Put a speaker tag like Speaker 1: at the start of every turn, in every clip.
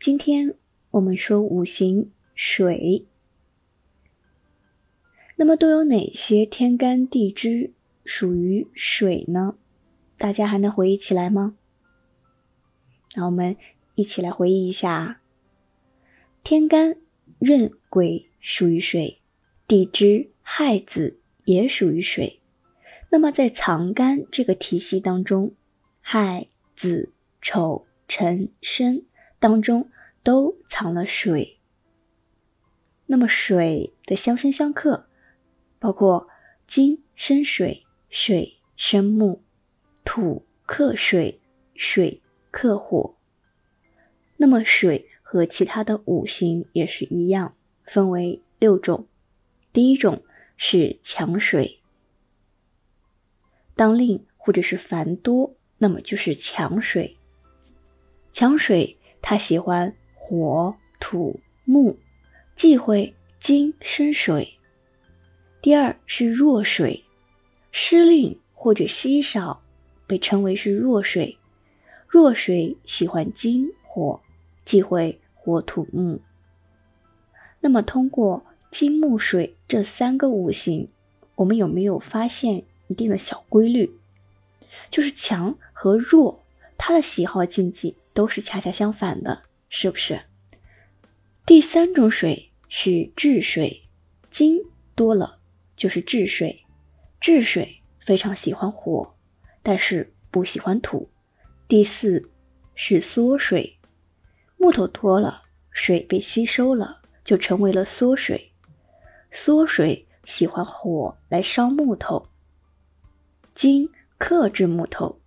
Speaker 1: 今天我们说五行水，那么都有哪些天干地支属于水呢？大家还能回忆起来吗？那我们一起来回忆一下：天干壬癸属于水，地支亥子也属于水。那么在藏干这个体系当中，亥子丑辰申。当中都藏了水。那么水的相生相克，包括金生水，水生木，土克水，水克火。那么水和其他的五行也是一样，分为六种。第一种是强水，当令或者是繁多，那么就是强水。强水。他喜欢火、土、木，忌讳金生水。第二是弱水，失令或者稀少，被称为是弱水。弱水喜欢金火，忌讳火、土、木。那么通过金木水这三个五行，我们有没有发现一定的小规律？就是强和弱，它的喜好禁忌。都是恰恰相反的，是不是？第三种水是治水，金多了就是治水。治水非常喜欢火，但是不喜欢土。第四是缩水，木头多了，水被吸收了，就成为了缩水。缩水喜欢火来烧木头，金克制木头，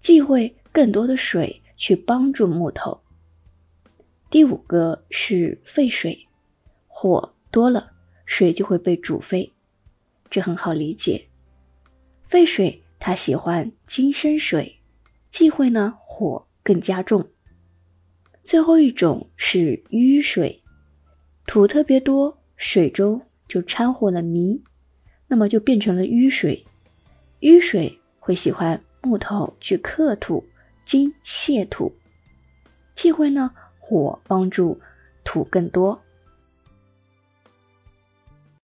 Speaker 1: 忌讳更多的水。去帮助木头。第五个是沸水，火多了，水就会被煮沸，这很好理解。沸水它喜欢金生水，忌讳呢火更加重。最后一种是淤水，土特别多，水中就掺和了泥，那么就变成了淤水。淤水会喜欢木头去克土。金泄土，忌讳呢火帮助土更多，